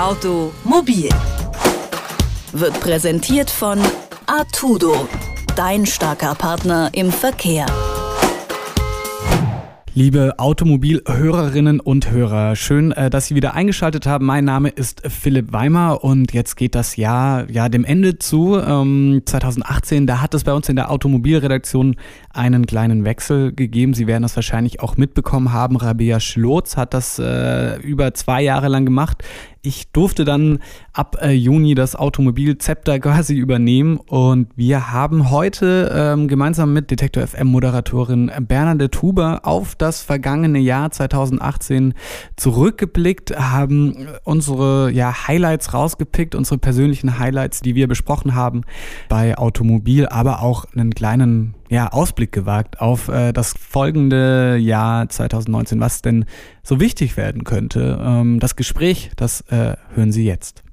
Automobil wird präsentiert von Artudo, dein starker Partner im Verkehr. Liebe Automobilhörerinnen und Hörer, schön, äh, dass Sie wieder eingeschaltet haben. Mein Name ist Philipp Weimer und jetzt geht das Jahr ja dem Ende zu. Ähm, 2018, da hat es bei uns in der Automobilredaktion einen kleinen Wechsel gegeben. Sie werden das wahrscheinlich auch mitbekommen haben. Rabea Schlotz hat das äh, über zwei Jahre lang gemacht. Ich durfte dann ab äh, Juni das Automobil-Zepter quasi übernehmen und wir haben heute ähm, gemeinsam mit Detektor FM-Moderatorin Bernadette Huber auf das vergangene Jahr 2018 zurückgeblickt, haben unsere ja, Highlights rausgepickt, unsere persönlichen Highlights, die wir besprochen haben bei Automobil, aber auch einen kleinen ja, Ausblick gewagt auf äh, das folgende Jahr 2019, was denn so wichtig werden könnte. Ähm, das Gespräch, das äh, hören Sie jetzt.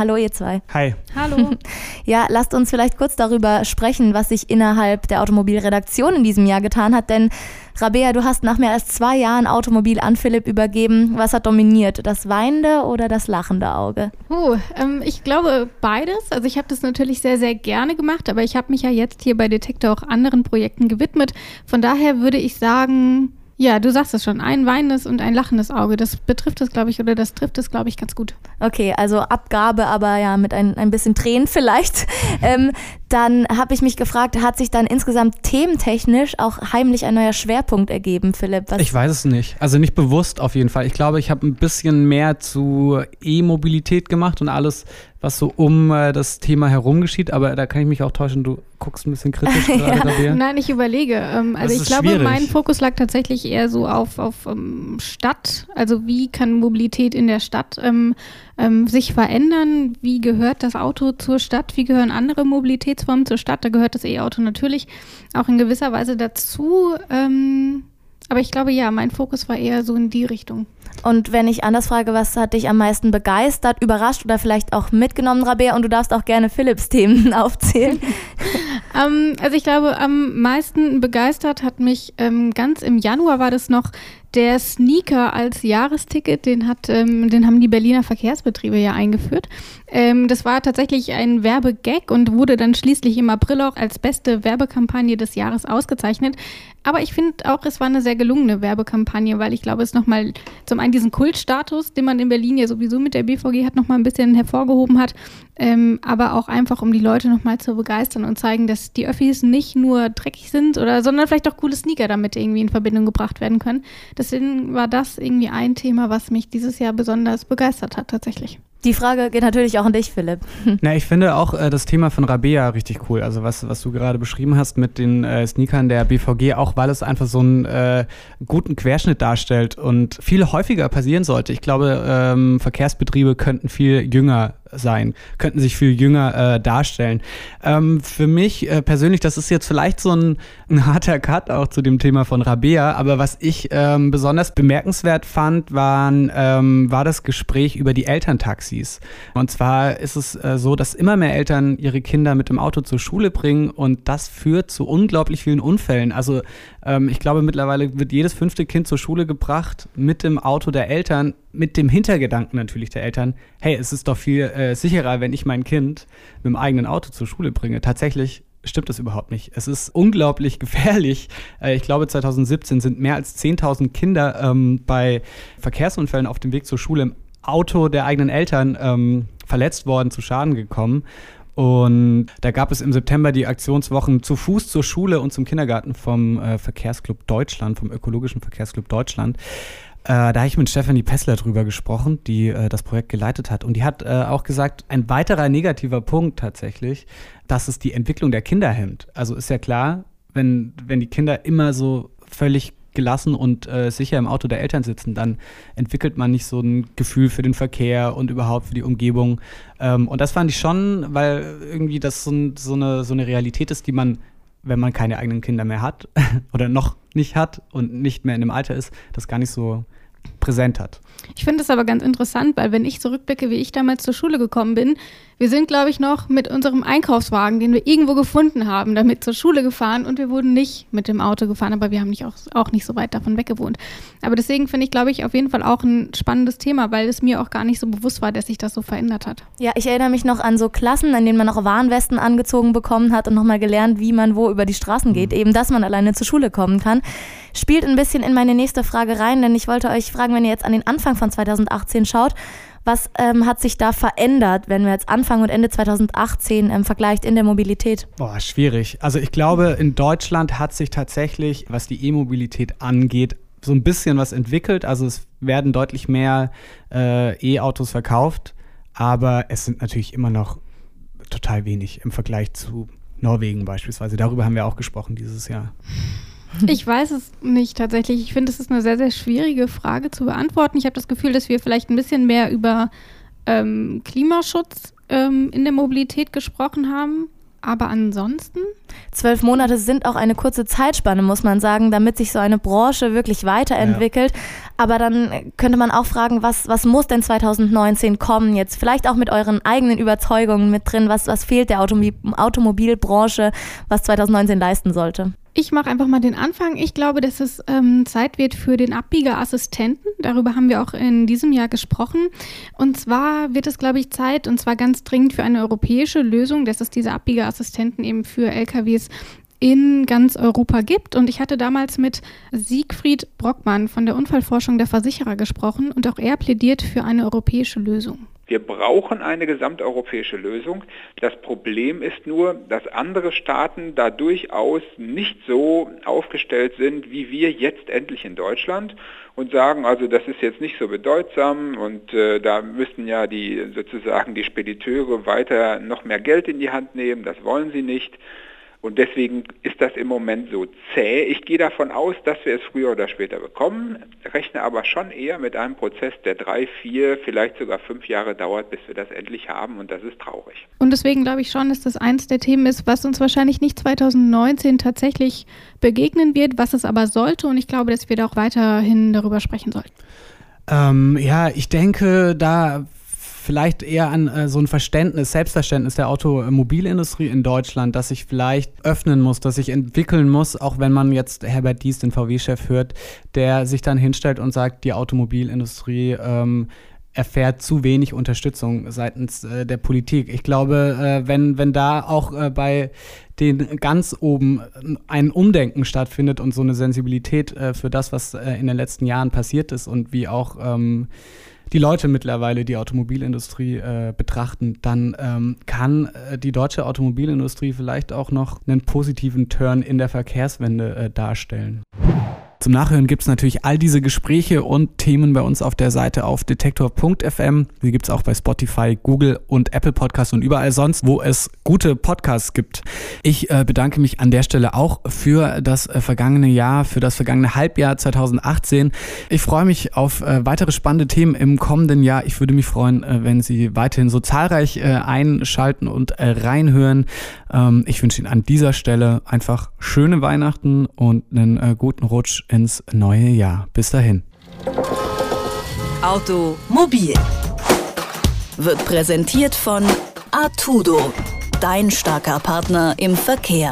Hallo ihr zwei. Hi. Hallo. Ja, lasst uns vielleicht kurz darüber sprechen, was sich innerhalb der Automobilredaktion in diesem Jahr getan hat. Denn Rabea, du hast nach mehr als zwei Jahren Automobil an Philipp übergeben. Was hat dominiert? Das weinende oder das lachende Auge? Oh, ähm, ich glaube beides. Also ich habe das natürlich sehr, sehr gerne gemacht, aber ich habe mich ja jetzt hier bei Detektor auch anderen Projekten gewidmet. Von daher würde ich sagen, ja, du sagst es schon. Ein weinendes und ein lachendes Auge. Das betrifft es, glaube ich, oder das trifft es, glaube ich, ganz gut. Okay, also Abgabe, aber ja, mit ein, ein bisschen Tränen vielleicht. ähm, dann habe ich mich gefragt, hat sich dann insgesamt thementechnisch auch heimlich ein neuer Schwerpunkt ergeben, Philipp? Was ich weiß es nicht. Also nicht bewusst auf jeden Fall. Ich glaube, ich habe ein bisschen mehr zu E-Mobilität gemacht und alles, was so um äh, das Thema herum geschieht, aber da kann ich mich auch täuschen, du guckst ein bisschen kritisch gerade, ja. Nein, ich überlege. Ähm, also ich glaube, schwierig. mein Fokus lag tatsächlich eher so auf, auf um, ähm, Stadt. Also wie kann Mobilität in der Stadt ähm, ähm, sich verändern? Wie gehört das Auto zur Stadt? Wie gehören andere Mobilitätsformen zur Stadt? Da gehört das E-Auto natürlich auch in gewisser Weise dazu. Ähm, aber ich glaube, ja, mein Fokus war eher so in die Richtung. Und wenn ich anders frage, was hat dich am meisten begeistert, überrascht oder vielleicht auch mitgenommen, Rabea? Und du darfst auch gerne Philips Themen aufzählen. ähm, also ich glaube, am meisten begeistert hat mich ähm, ganz im Januar war das noch der Sneaker als Jahresticket, den hat, ähm, den haben die Berliner Verkehrsbetriebe ja eingeführt. Ähm, das war tatsächlich ein Werbegag und wurde dann schließlich im April auch als beste Werbekampagne des Jahres ausgezeichnet. Aber ich finde auch, es war eine sehr gelungene Werbekampagne, weil ich glaube, es nochmal zum einen diesen Kultstatus, den man in Berlin ja sowieso mit der BVG hat, nochmal ein bisschen hervorgehoben hat, ähm, aber auch einfach, um die Leute nochmal zu begeistern und zeigen, dass die Öffis nicht nur dreckig sind oder, sondern vielleicht auch coole Sneaker damit irgendwie in Verbindung gebracht werden können. Deswegen war das irgendwie ein Thema, was mich dieses Jahr besonders begeistert hat, tatsächlich. Die Frage geht natürlich auch an dich, Philipp. Na, ich finde auch äh, das Thema von Rabea richtig cool. Also was, was du gerade beschrieben hast mit den äh, Sneakern der BVG, auch weil es einfach so einen äh, guten Querschnitt darstellt und viel häufiger passieren sollte. Ich glaube, ähm, Verkehrsbetriebe könnten viel jünger sein, könnten sich viel jünger äh, darstellen. Ähm, für mich äh, persönlich, das ist jetzt vielleicht so ein, ein, harter Cut auch zu dem Thema von Rabea, aber was ich ähm, besonders bemerkenswert fand, waren, ähm, war das Gespräch über die Elterntaxis. Und zwar ist es äh, so, dass immer mehr Eltern ihre Kinder mit dem Auto zur Schule bringen und das führt zu unglaublich vielen Unfällen. Also ähm, ich glaube, mittlerweile wird jedes fünfte Kind zur Schule gebracht mit dem Auto der Eltern, mit dem Hintergedanken natürlich der Eltern, hey, es ist doch viel äh, sicherer, wenn ich mein Kind mit dem eigenen Auto zur Schule bringe. Tatsächlich stimmt das überhaupt nicht. Es ist unglaublich gefährlich. Äh, ich glaube, 2017 sind mehr als 10.000 Kinder ähm, bei Verkehrsunfällen auf dem Weg zur Schule im Auto der eigenen Eltern ähm, verletzt worden, zu Schaden gekommen. Und da gab es im September die Aktionswochen zu Fuß zur Schule und zum Kindergarten vom äh, Verkehrsclub Deutschland, vom Ökologischen Verkehrsclub Deutschland. Äh, da habe ich mit Stefanie Pessler drüber gesprochen, die äh, das Projekt geleitet hat. Und die hat äh, auch gesagt, ein weiterer negativer Punkt tatsächlich, dass es die Entwicklung der Kinder hemmt. Also ist ja klar, wenn, wenn die Kinder immer so völlig gelassen und äh, sicher im Auto der Eltern sitzen, dann entwickelt man nicht so ein Gefühl für den Verkehr und überhaupt für die Umgebung. Ähm, und das fand ich schon, weil irgendwie das so, so, eine, so eine Realität ist, die man, wenn man keine eigenen Kinder mehr hat oder noch nicht hat und nicht mehr in dem Alter ist, das gar nicht so präsent hat. Ich finde es aber ganz interessant, weil wenn ich zurückblicke, wie ich damals zur Schule gekommen bin, wir sind, glaube ich, noch mit unserem Einkaufswagen, den wir irgendwo gefunden haben, damit zur Schule gefahren und wir wurden nicht mit dem Auto gefahren, aber wir haben nicht auch, auch nicht so weit davon weg gewohnt. Aber deswegen finde ich, glaube ich, auf jeden Fall auch ein spannendes Thema, weil es mir auch gar nicht so bewusst war, dass sich das so verändert hat. Ja, ich erinnere mich noch an so Klassen, in denen man noch Warnwesten angezogen bekommen hat und nochmal gelernt, wie man wo über die Straßen geht, mhm. eben dass man alleine zur Schule kommen kann. Spielt ein bisschen in meine nächste Frage rein, denn ich wollte euch fragen, wenn ihr jetzt an den Anfang von 2018 schaut, was ähm, hat sich da verändert, wenn wir jetzt Anfang und Ende 2018 ähm, vergleicht in der Mobilität? Boah, schwierig. Also ich glaube, in Deutschland hat sich tatsächlich, was die E-Mobilität angeht, so ein bisschen was entwickelt. Also es werden deutlich mehr äh, E-Autos verkauft, aber es sind natürlich immer noch total wenig im Vergleich zu Norwegen beispielsweise. Darüber haben wir auch gesprochen dieses Jahr. Ich weiß es nicht tatsächlich. Ich finde, es ist eine sehr, sehr schwierige Frage zu beantworten. Ich habe das Gefühl, dass wir vielleicht ein bisschen mehr über ähm, Klimaschutz ähm, in der Mobilität gesprochen haben. Aber ansonsten? Zwölf Monate sind auch eine kurze Zeitspanne, muss man sagen, damit sich so eine Branche wirklich weiterentwickelt. Ja. Aber dann könnte man auch fragen, was, was muss denn 2019 kommen? Jetzt vielleicht auch mit euren eigenen Überzeugungen mit drin. Was, was fehlt der Automobil Automobilbranche, was 2019 leisten sollte? Ich mache einfach mal den Anfang. Ich glaube, dass es ähm, Zeit wird für den Abbiegerassistenten. Darüber haben wir auch in diesem Jahr gesprochen. Und zwar wird es, glaube ich, Zeit, und zwar ganz dringend für eine europäische Lösung, dass es diese Abbiegerassistenten eben für LKWs in ganz Europa gibt. Und ich hatte damals mit Siegfried Brockmann von der Unfallforschung der Versicherer gesprochen und auch er plädiert für eine europäische Lösung. Wir brauchen eine gesamteuropäische Lösung. Das Problem ist nur, dass andere Staaten da durchaus nicht so aufgestellt sind, wie wir jetzt endlich in Deutschland und sagen, also das ist jetzt nicht so bedeutsam und äh, da müssten ja die sozusagen die Spediteure weiter noch mehr Geld in die Hand nehmen, das wollen sie nicht. Und deswegen ist das im Moment so zäh. Ich gehe davon aus, dass wir es früher oder später bekommen, rechne aber schon eher mit einem Prozess, der drei, vier, vielleicht sogar fünf Jahre dauert, bis wir das endlich haben und das ist traurig. Und deswegen glaube ich schon, dass das eins der Themen ist, was uns wahrscheinlich nicht 2019 tatsächlich begegnen wird, was es aber sollte und ich glaube, dass wir da auch weiterhin darüber sprechen sollten. Ähm, ja, ich denke, da vielleicht eher an äh, so ein Verständnis, Selbstverständnis der Automobilindustrie in Deutschland, dass sich vielleicht öffnen muss, dass sich entwickeln muss, auch wenn man jetzt Herbert Dies, den VW-Chef, hört, der sich dann hinstellt und sagt, die Automobilindustrie ähm, erfährt zu wenig Unterstützung seitens äh, der Politik. Ich glaube, äh, wenn, wenn da auch äh, bei den ganz oben ein Umdenken stattfindet und so eine Sensibilität äh, für das, was äh, in den letzten Jahren passiert ist und wie auch ähm, die Leute mittlerweile die Automobilindustrie äh, betrachten, dann ähm, kann äh, die deutsche Automobilindustrie vielleicht auch noch einen positiven Turn in der Verkehrswende äh, darstellen. Zum Nachhören gibt es natürlich all diese Gespräche und Themen bei uns auf der Seite auf detektor.fm. Die gibt es auch bei Spotify, Google und Apple Podcasts und überall sonst, wo es gute Podcasts gibt. Ich äh, bedanke mich an der Stelle auch für das äh, vergangene Jahr, für das vergangene Halbjahr 2018. Ich freue mich auf äh, weitere spannende Themen im kommenden Jahr. Ich würde mich freuen, äh, wenn Sie weiterhin so zahlreich äh, einschalten und äh, reinhören. Ähm, ich wünsche Ihnen an dieser Stelle einfach schöne Weihnachten und einen guten Rutsch ins neue Jahr. Bis dahin. Automobil wird präsentiert von Artudo, dein starker Partner im Verkehr.